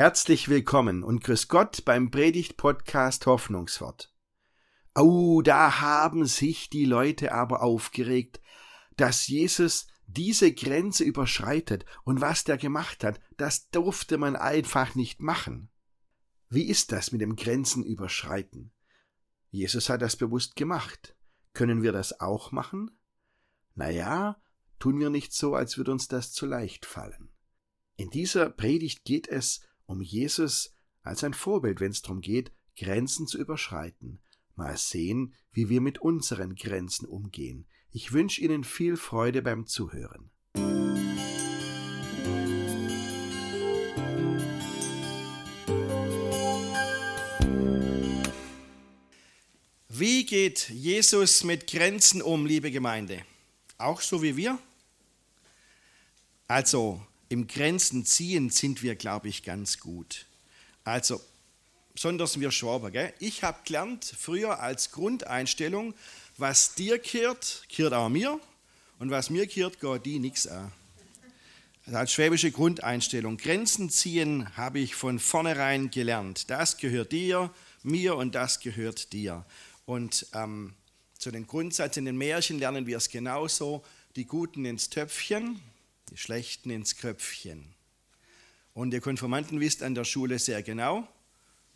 Herzlich willkommen und grüß Gott beim Predigt-Podcast Hoffnungswort. Oh, da haben sich die Leute aber aufgeregt, dass Jesus diese Grenze überschreitet und was der gemacht hat, das durfte man einfach nicht machen. Wie ist das mit dem Grenzen überschreiten? Jesus hat das bewusst gemacht. Können wir das auch machen? Na ja, tun wir nicht so, als würde uns das zu leicht fallen. In dieser Predigt geht es um Jesus als ein Vorbild, wenn es darum geht, Grenzen zu überschreiten. Mal sehen, wie wir mit unseren Grenzen umgehen. Ich wünsche Ihnen viel Freude beim Zuhören. Wie geht Jesus mit Grenzen um, liebe Gemeinde? Auch so wie wir? Also, im Grenzen ziehen sind wir, glaube ich, ganz gut. Also, besonders wir Schwaber. Gell? Ich habe gelernt, früher als Grundeinstellung, was dir kehrt, kehrt auch mir. Und was mir kehrt, geht die nichts an. Also als schwäbische Grundeinstellung. Grenzen ziehen habe ich von vornherein gelernt. Das gehört dir, mir und das gehört dir. Und ähm, zu den Grundsätzen in den Märchen lernen wir es genauso. Die Guten ins Töpfchen, die Schlechten ins Köpfchen. Und ihr Konformanten wisst an der Schule sehr genau,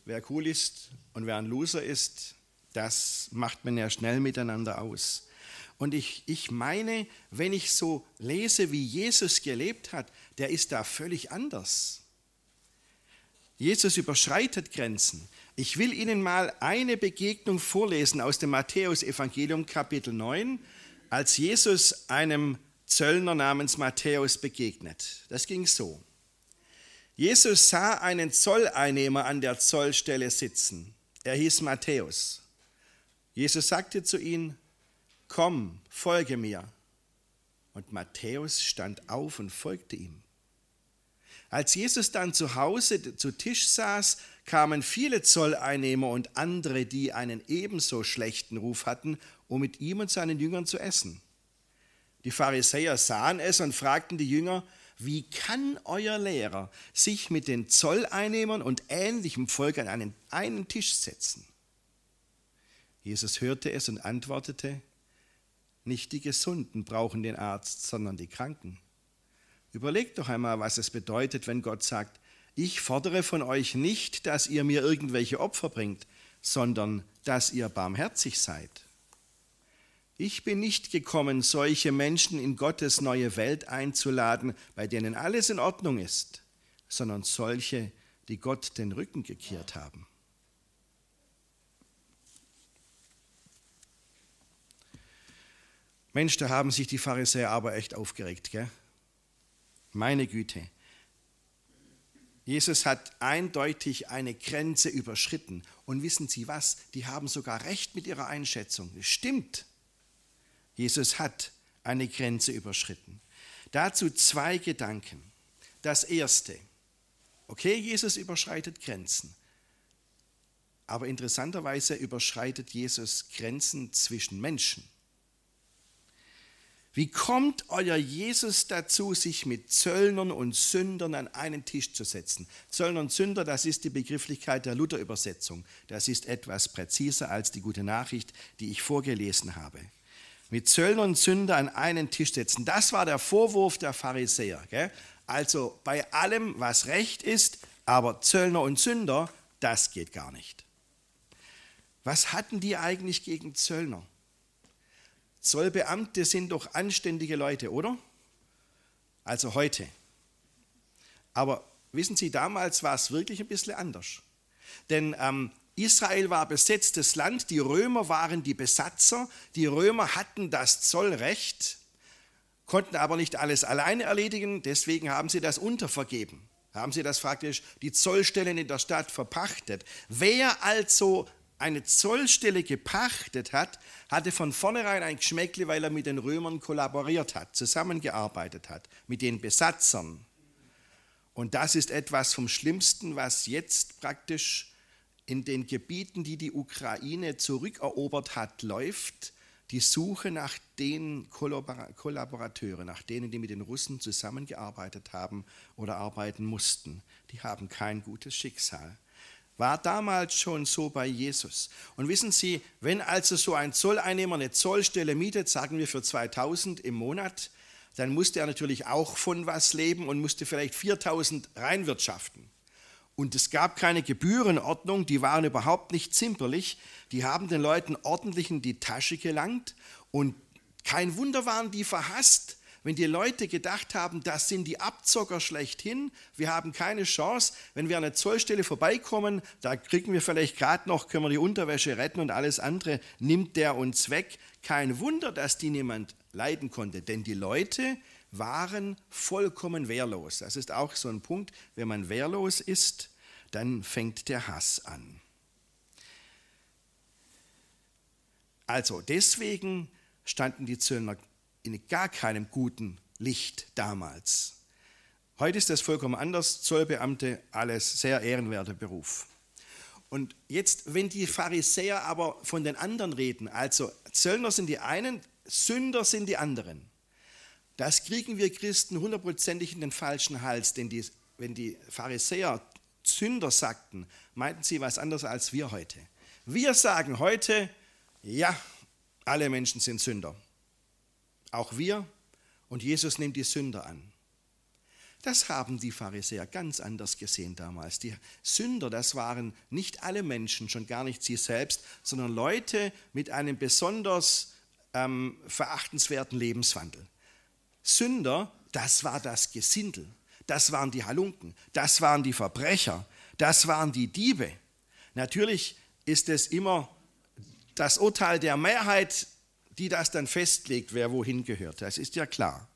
wer cool ist und wer ein Loser ist, das macht man ja schnell miteinander aus. Und ich, ich meine, wenn ich so lese, wie Jesus gelebt hat, der ist da völlig anders. Jesus überschreitet Grenzen. Ich will Ihnen mal eine Begegnung vorlesen aus dem Matthäusevangelium Kapitel 9, als Jesus einem Zöllner namens Matthäus begegnet. Das ging so. Jesus sah einen Zolleinnehmer an der Zollstelle sitzen. Er hieß Matthäus. Jesus sagte zu ihm, komm, folge mir. Und Matthäus stand auf und folgte ihm. Als Jesus dann zu Hause zu Tisch saß, kamen viele Zolleinnehmer und andere, die einen ebenso schlechten Ruf hatten, um mit ihm und seinen Jüngern zu essen. Die Pharisäer sahen es und fragten die Jünger, wie kann euer Lehrer sich mit den Zolleinnehmern und ähnlichem Volk an einen, einen Tisch setzen? Jesus hörte es und antwortete, nicht die Gesunden brauchen den Arzt, sondern die Kranken. Überlegt doch einmal, was es bedeutet, wenn Gott sagt, ich fordere von euch nicht, dass ihr mir irgendwelche Opfer bringt, sondern dass ihr barmherzig seid. Ich bin nicht gekommen, solche Menschen in Gottes neue Welt einzuladen, bei denen alles in Ordnung ist, sondern solche, die Gott den Rücken gekehrt haben. Mensch, da haben sich die Pharisäer aber echt aufgeregt, gell? Meine Güte. Jesus hat eindeutig eine Grenze überschritten. Und wissen Sie was? Die haben sogar recht mit ihrer Einschätzung. Es stimmt. Jesus hat eine Grenze überschritten. Dazu zwei Gedanken. Das erste, okay, Jesus überschreitet Grenzen. Aber interessanterweise überschreitet Jesus Grenzen zwischen Menschen. Wie kommt euer Jesus dazu, sich mit Zöllnern und Sündern an einen Tisch zu setzen? Zöllner und Sünder, das ist die Begrifflichkeit der Luther-Übersetzung. Das ist etwas präziser als die gute Nachricht, die ich vorgelesen habe mit Zöllner und Sünder an einen Tisch setzen. Das war der Vorwurf der Pharisäer. Gell? Also bei allem, was recht ist, aber Zöllner und Sünder, das geht gar nicht. Was hatten die eigentlich gegen Zöllner? Zollbeamte sind doch anständige Leute, oder? Also heute. Aber wissen Sie, damals war es wirklich ein bisschen anders. Denn ähm, Israel war besetztes Land, die Römer waren die Besatzer, die Römer hatten das Zollrecht, konnten aber nicht alles alleine erledigen, deswegen haben sie das untervergeben, haben sie das praktisch die Zollstellen in der Stadt verpachtet. Wer also eine Zollstelle gepachtet hat, hatte von vornherein ein Geschmäckle, weil er mit den Römern kollaboriert hat, zusammengearbeitet hat, mit den Besatzern. Und das ist etwas vom Schlimmsten, was jetzt praktisch in den Gebieten, die die Ukraine zurückerobert hat, läuft. die Suche nach den Kollaborateuren, nach denen, die mit den Russen zusammengearbeitet haben oder arbeiten mussten, die haben kein gutes Schicksal. War damals schon so bei Jesus. Und wissen Sie, wenn also so ein Zolleinnehmer eine Zollstelle mietet, sagen wir für 2000 im Monat, dann musste er natürlich auch von was leben und musste vielleicht 4000 reinwirtschaften. Und es gab keine Gebührenordnung, die waren überhaupt nicht zimperlich. Die haben den Leuten ordentlich in die Tasche gelangt und kein Wunder waren die verhasst, wenn die Leute gedacht haben, das sind die Abzocker schlechthin, wir haben keine Chance, wenn wir an der Zollstelle vorbeikommen, da kriegen wir vielleicht gerade noch, können wir die Unterwäsche retten und alles andere nimmt der uns weg. Kein Wunder, dass die niemand leiden konnte, denn die Leute waren vollkommen wehrlos. Das ist auch so ein Punkt, wenn man wehrlos ist, dann fängt der Hass an. Also deswegen standen die Zöllner in gar keinem guten Licht damals. Heute ist das vollkommen anders. Zollbeamte, alles sehr ehrenwerter Beruf. Und jetzt, wenn die Pharisäer aber von den anderen reden, also Zöllner sind die einen, Sünder sind die anderen, das kriegen wir Christen hundertprozentig in den falschen Hals, denn die, wenn die Pharisäer Sünder sagten, meinten sie was anderes als wir heute. Wir sagen heute, ja, alle Menschen sind Sünder. Auch wir und Jesus nimmt die Sünder an. Das haben die Pharisäer ganz anders gesehen damals. Die Sünder, das waren nicht alle Menschen, schon gar nicht sie selbst, sondern Leute mit einem besonders ähm, verachtenswerten Lebenswandel. Sünder, das war das Gesindel, das waren die Halunken, das waren die Verbrecher, das waren die Diebe. Natürlich ist es immer das Urteil der Mehrheit, die das dann festlegt, wer wohin gehört. Das ist ja klar.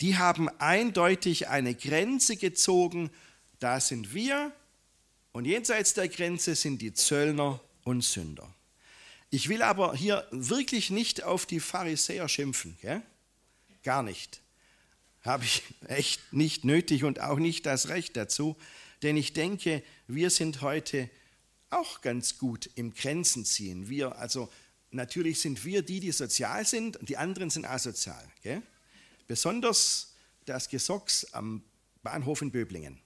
Die haben eindeutig eine Grenze gezogen. Da sind wir und jenseits der Grenze sind die Zöllner und Sünder. Ich will aber hier wirklich nicht auf die Pharisäer schimpfen. Gell? Gar nicht. Habe ich echt nicht nötig und auch nicht das Recht dazu, denn ich denke, wir sind heute auch ganz gut im Grenzen ziehen. Wir, also natürlich sind wir die, die sozial sind und die anderen sind asozial. Gell? Besonders das Gesocks am Bahnhof in Böblingen.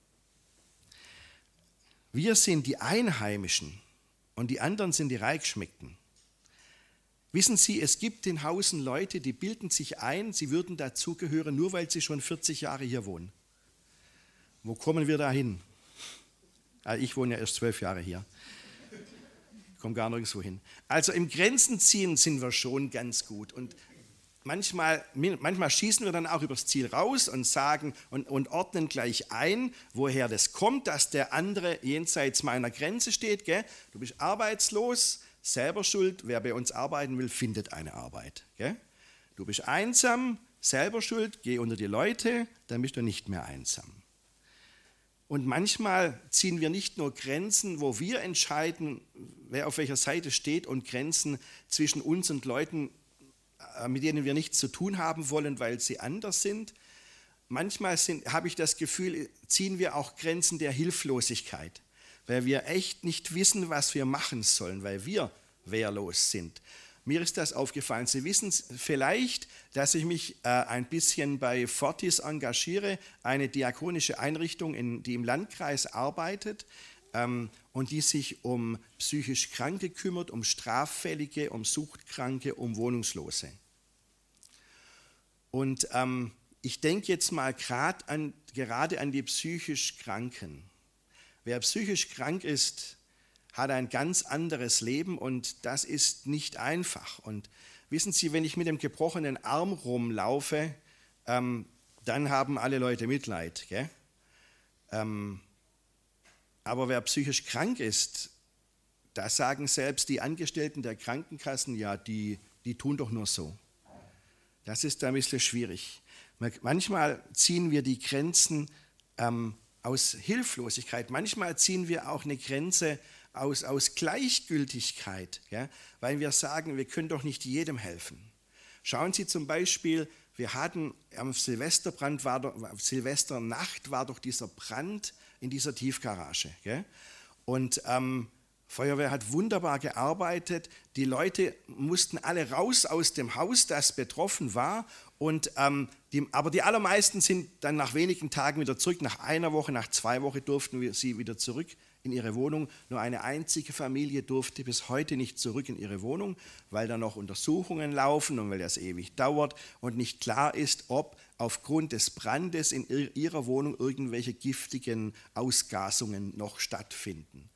Wir sind die Einheimischen und die anderen sind die Reichschmeckten. Wissen Sie, es gibt in Hausen Leute, die bilden sich ein, sie würden dazugehören, nur weil sie schon 40 Jahre hier wohnen. Wo kommen wir da hin? Ah, ich wohne ja erst zwölf Jahre hier. Ich komme gar nirgendwo hin. Also im Grenzen ziehen sind wir schon ganz gut. Und manchmal, manchmal schießen wir dann auch übers Ziel raus und sagen und, und ordnen gleich ein, woher das kommt, dass der andere jenseits meiner Grenze steht. Gell? Du bist arbeitslos, selber schuld, wer bei uns arbeiten will, findet eine Arbeit. Gell? Du bist einsam, selber schuld, geh unter die Leute, dann bist du nicht mehr einsam. Und manchmal ziehen wir nicht nur Grenzen, wo wir entscheiden, wer auf welcher Seite steht, und Grenzen zwischen uns und Leuten, äh, mit denen wir nichts zu tun haben wollen, weil sie anders sind. Manchmal habe ich das Gefühl, ziehen wir auch Grenzen der Hilflosigkeit weil wir echt nicht wissen, was wir machen sollen, weil wir wehrlos sind. Mir ist das aufgefallen. Sie wissen vielleicht, dass ich mich äh, ein bisschen bei Fortis engagiere, eine diakonische Einrichtung, in, die im Landkreis arbeitet ähm, und die sich um psychisch Kranke kümmert, um Straffällige, um Suchtkranke, um Wohnungslose. Und ähm, ich denke jetzt mal an, gerade an die psychisch Kranken. Wer psychisch krank ist, hat ein ganz anderes Leben und das ist nicht einfach. Und wissen Sie, wenn ich mit dem gebrochenen Arm rumlaufe, ähm, dann haben alle Leute Mitleid. Ähm, aber wer psychisch krank ist, da sagen selbst die Angestellten der Krankenkassen, ja, die, die tun doch nur so. Das ist ein bisschen schwierig. Manchmal ziehen wir die Grenzen ähm, aus Hilflosigkeit. Manchmal ziehen wir auch eine Grenze aus, aus Gleichgültigkeit, ja, weil wir sagen, wir können doch nicht jedem helfen. Schauen Sie zum Beispiel, wir hatten am Silvesterbrand, war doch, Silvesternacht war doch dieser Brand in dieser Tiefgarage. Gell? Und ähm, Feuerwehr hat wunderbar gearbeitet. Die Leute mussten alle raus aus dem Haus, das betroffen war. Und, ähm, die, aber die allermeisten sind dann nach wenigen Tagen wieder zurück. Nach einer Woche, nach zwei Wochen durften sie wieder zurück in ihre Wohnung. Nur eine einzige Familie durfte bis heute nicht zurück in ihre Wohnung, weil da noch Untersuchungen laufen und weil das ewig dauert und nicht klar ist, ob aufgrund des Brandes in ihrer Wohnung irgendwelche giftigen Ausgasungen noch stattfinden.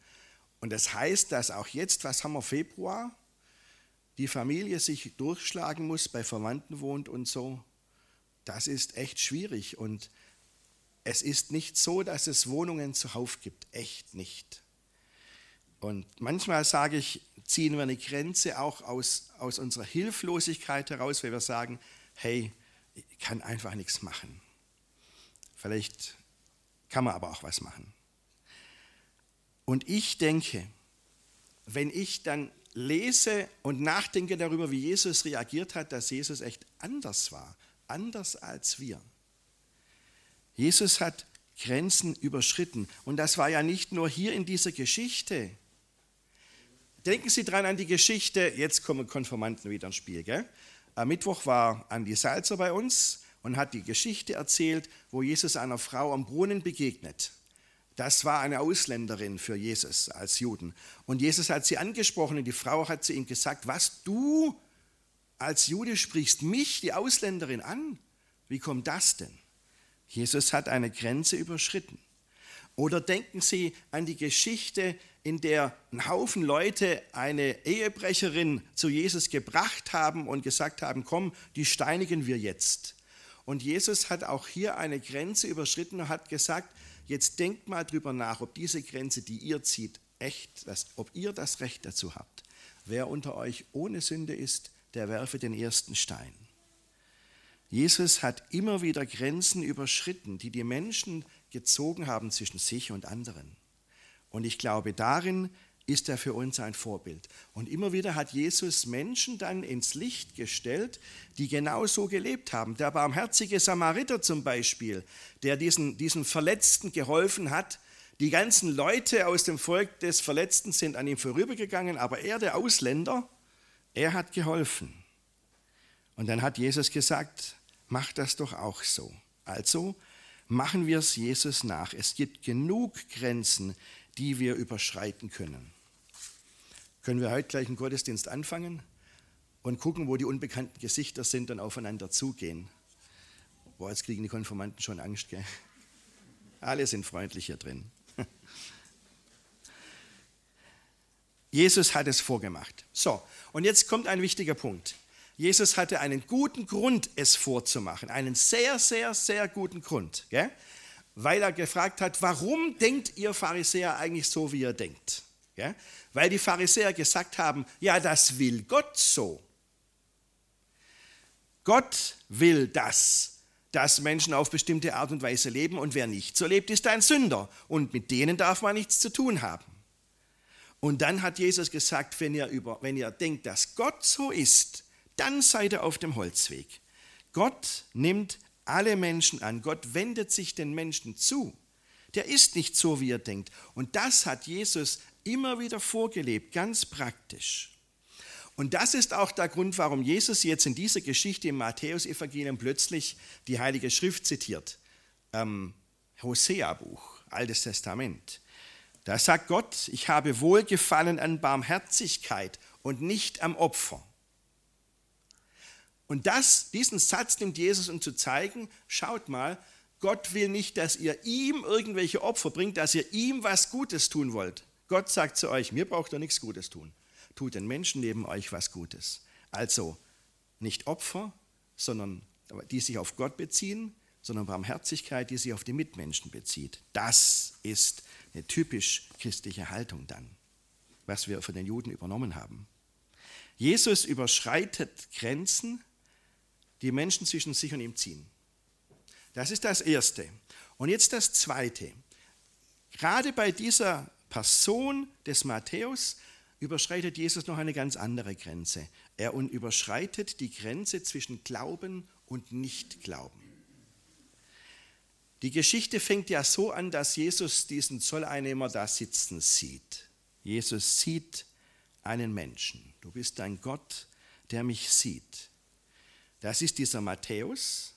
Und das heißt, dass auch jetzt, was haben wir Februar, die Familie sich durchschlagen muss, bei Verwandten wohnt und so. Das ist echt schwierig und es ist nicht so, dass es Wohnungen zuhauf gibt, echt nicht. Und manchmal sage ich, ziehen wir eine Grenze auch aus, aus unserer Hilflosigkeit heraus, weil wir sagen, hey, ich kann einfach nichts machen. Vielleicht kann man aber auch was machen. Und ich denke, wenn ich dann lese und nachdenke darüber, wie Jesus reagiert hat, dass Jesus echt anders war, anders als wir. Jesus hat Grenzen überschritten. Und das war ja nicht nur hier in dieser Geschichte. Denken Sie dran an die Geschichte, jetzt kommen Konformanten wieder ins Spiel. Gell? Am Mittwoch war Andi Salzer bei uns und hat die Geschichte erzählt, wo Jesus einer Frau am Brunnen begegnet. Das war eine Ausländerin für Jesus als Juden. Und Jesus hat sie angesprochen und die Frau hat zu ihm gesagt, was du als Jude sprichst mich, die Ausländerin, an? Wie kommt das denn? Jesus hat eine Grenze überschritten. Oder denken Sie an die Geschichte, in der ein Haufen Leute eine Ehebrecherin zu Jesus gebracht haben und gesagt haben, komm, die steinigen wir jetzt. Und Jesus hat auch hier eine Grenze überschritten und hat gesagt, Jetzt denkt mal drüber nach, ob diese Grenze, die ihr zieht, echt, das, ob ihr das Recht dazu habt. Wer unter euch ohne Sünde ist, der werfe den ersten Stein. Jesus hat immer wieder Grenzen überschritten, die die Menschen gezogen haben zwischen sich und anderen. Und ich glaube, darin ist er für uns ein Vorbild. Und immer wieder hat Jesus Menschen dann ins Licht gestellt, die genau so gelebt haben. Der barmherzige Samariter zum Beispiel, der diesen, diesen Verletzten geholfen hat. Die ganzen Leute aus dem Volk des Verletzten sind an ihm vorübergegangen, aber er, der Ausländer, er hat geholfen. Und dann hat Jesus gesagt, mach das doch auch so. Also machen wir es Jesus nach. Es gibt genug Grenzen, die wir überschreiten können. Können wir heute gleich einen Gottesdienst anfangen und gucken, wo die unbekannten Gesichter sind und aufeinander zugehen. Boah, jetzt kriegen die Konformanten schon Angst, gell? Alle sind freundlich hier drin. Jesus hat es vorgemacht. So, und jetzt kommt ein wichtiger Punkt. Jesus hatte einen guten Grund, es vorzumachen. Einen sehr, sehr, sehr guten Grund. Gell? Weil er gefragt hat, warum denkt ihr Pharisäer eigentlich so, wie ihr denkt? Gell? weil die Pharisäer gesagt haben, ja, das will Gott so. Gott will das, dass Menschen auf bestimmte Art und Weise leben und wer nicht so lebt, ist ein Sünder und mit denen darf man nichts zu tun haben. Und dann hat Jesus gesagt, wenn ihr, über, wenn ihr denkt, dass Gott so ist, dann seid ihr auf dem Holzweg. Gott nimmt alle Menschen an. Gott wendet sich den Menschen zu. Der ist nicht so, wie ihr denkt. Und das hat Jesus immer wieder vorgelebt, ganz praktisch. Und das ist auch der Grund, warum Jesus jetzt in dieser Geschichte im Matthäusevangelium plötzlich die Heilige Schrift zitiert. Ähm, Hosea-Buch, Altes Testament. Da sagt Gott, ich habe Wohlgefallen an Barmherzigkeit und nicht am Opfer. Und das, diesen Satz nimmt Jesus, um zu zeigen, schaut mal, Gott will nicht, dass ihr ihm irgendwelche Opfer bringt, dass ihr ihm was Gutes tun wollt, Gott sagt zu euch, mir braucht ihr nichts Gutes tun. Tut den Menschen neben euch was Gutes. Also nicht Opfer, sondern die sich auf Gott beziehen, sondern Barmherzigkeit, die sich auf die Mitmenschen bezieht. Das ist eine typisch christliche Haltung dann, was wir von den Juden übernommen haben. Jesus überschreitet Grenzen, die Menschen zwischen sich und ihm ziehen. Das ist das Erste. Und jetzt das Zweite. Gerade bei dieser Person des Matthäus überschreitet Jesus noch eine ganz andere Grenze. Er überschreitet die Grenze zwischen Glauben und Nichtglauben. Die Geschichte fängt ja so an, dass Jesus diesen Zolleinnehmer da sitzen sieht. Jesus sieht einen Menschen. Du bist ein Gott, der mich sieht. Das ist dieser Matthäus.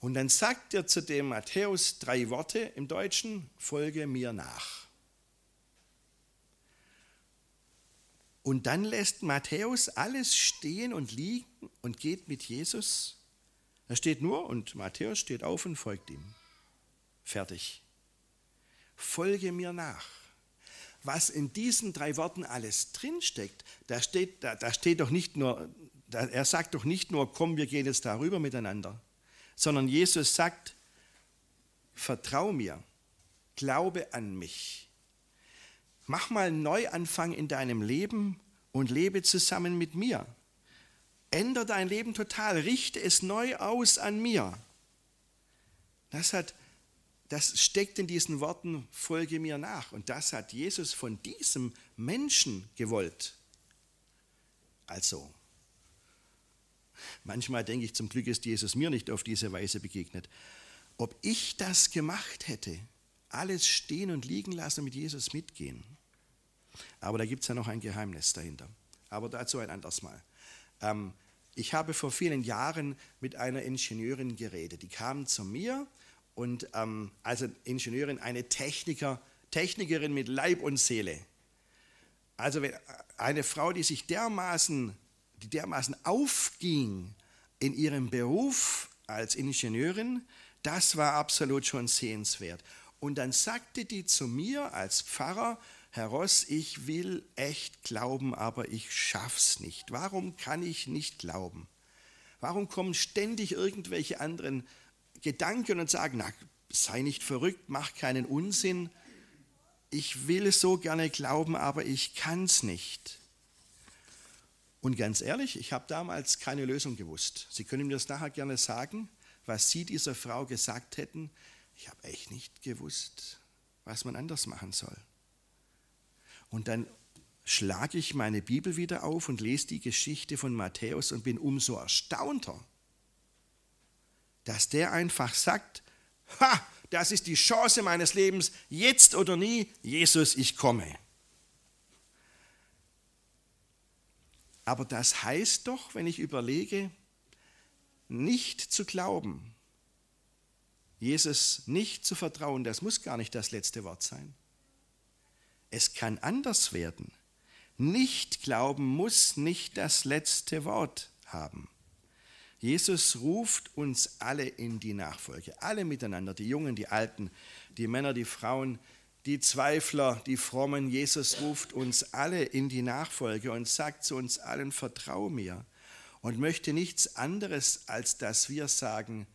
Und dann sagt er zu dem Matthäus drei Worte im Deutschen, folge mir nach. Und dann lässt Matthäus alles stehen und liegen und geht mit Jesus. Da steht nur, und Matthäus steht auf und folgt ihm. Fertig. Folge mir nach. Was in diesen drei Worten alles drinsteckt, da steht, da, da steht doch nicht nur, da, er sagt doch nicht nur, komm, wir gehen jetzt darüber miteinander, sondern Jesus sagt, vertrau mir, glaube an mich. Mach mal einen Neuanfang in deinem Leben und lebe zusammen mit mir. Änder dein Leben total, richte es neu aus an mir. Das, hat, das steckt in diesen Worten, folge mir nach. Und das hat Jesus von diesem Menschen gewollt. Also, manchmal denke ich, zum Glück ist Jesus mir nicht auf diese Weise begegnet. Ob ich das gemacht hätte, alles stehen und liegen lassen und mit Jesus mitgehen. Aber da gibt es ja noch ein Geheimnis dahinter. Aber dazu ein anderes Mal. Ähm, ich habe vor vielen Jahren mit einer Ingenieurin geredet. Die kam zu mir und ähm, also Ingenieurin, eine Techniker, Technikerin mit Leib und Seele. Also eine Frau, die sich dermaßen, die dermaßen aufging in ihrem Beruf als Ingenieurin, das war absolut schon sehenswert. Und dann sagte die zu mir als Pfarrer, Herr Ross, ich will echt glauben, aber ich schaff's nicht. Warum kann ich nicht glauben? Warum kommen ständig irgendwelche anderen Gedanken und sagen, na, sei nicht verrückt, mach keinen Unsinn. Ich will so gerne glauben, aber ich kann's nicht. Und ganz ehrlich, ich habe damals keine Lösung gewusst. Sie können mir das nachher gerne sagen, was Sie dieser Frau gesagt hätten. Ich habe echt nicht gewusst, was man anders machen soll. Und dann schlage ich meine Bibel wieder auf und lese die Geschichte von Matthäus und bin umso erstaunter, dass der einfach sagt, ha, das ist die Chance meines Lebens, jetzt oder nie, Jesus, ich komme. Aber das heißt doch, wenn ich überlege, nicht zu glauben, Jesus nicht zu vertrauen, das muss gar nicht das letzte Wort sein. Es kann anders werden. Nicht glauben muss nicht das letzte Wort haben. Jesus ruft uns alle in die Nachfolge, alle miteinander, die Jungen, die Alten, die Männer, die Frauen, die Zweifler, die Frommen. Jesus ruft uns alle in die Nachfolge und sagt zu uns allen, vertrau mir und möchte nichts anderes, als dass wir sagen,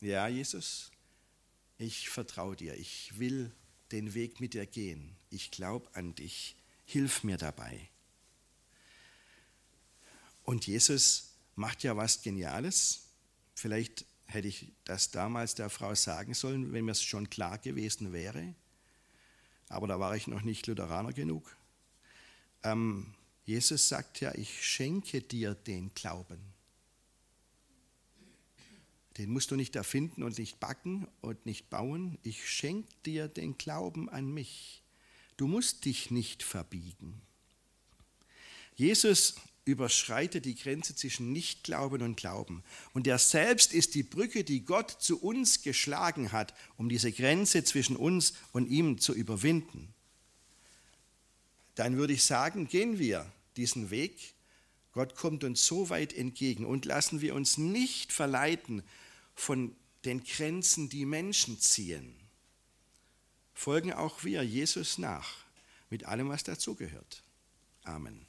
ja Jesus, ich vertraue dir, ich will den Weg mit dir gehen. Ich glaube an dich. Hilf mir dabei. Und Jesus macht ja was Geniales. Vielleicht hätte ich das damals der Frau sagen sollen, wenn mir es schon klar gewesen wäre. Aber da war ich noch nicht Lutheraner genug. Ähm, Jesus sagt ja, ich schenke dir den Glauben. Den musst du nicht erfinden und nicht backen und nicht bauen. Ich schenke dir den Glauben an mich. Du musst dich nicht verbiegen. Jesus überschreitet die Grenze zwischen Nichtglauben und Glauben. Und er selbst ist die Brücke, die Gott zu uns geschlagen hat, um diese Grenze zwischen uns und ihm zu überwinden. Dann würde ich sagen, gehen wir diesen Weg. Gott kommt uns so weit entgegen und lassen wir uns nicht verleiten von den Grenzen, die Menschen ziehen, folgen auch wir Jesus nach, mit allem, was dazugehört. Amen.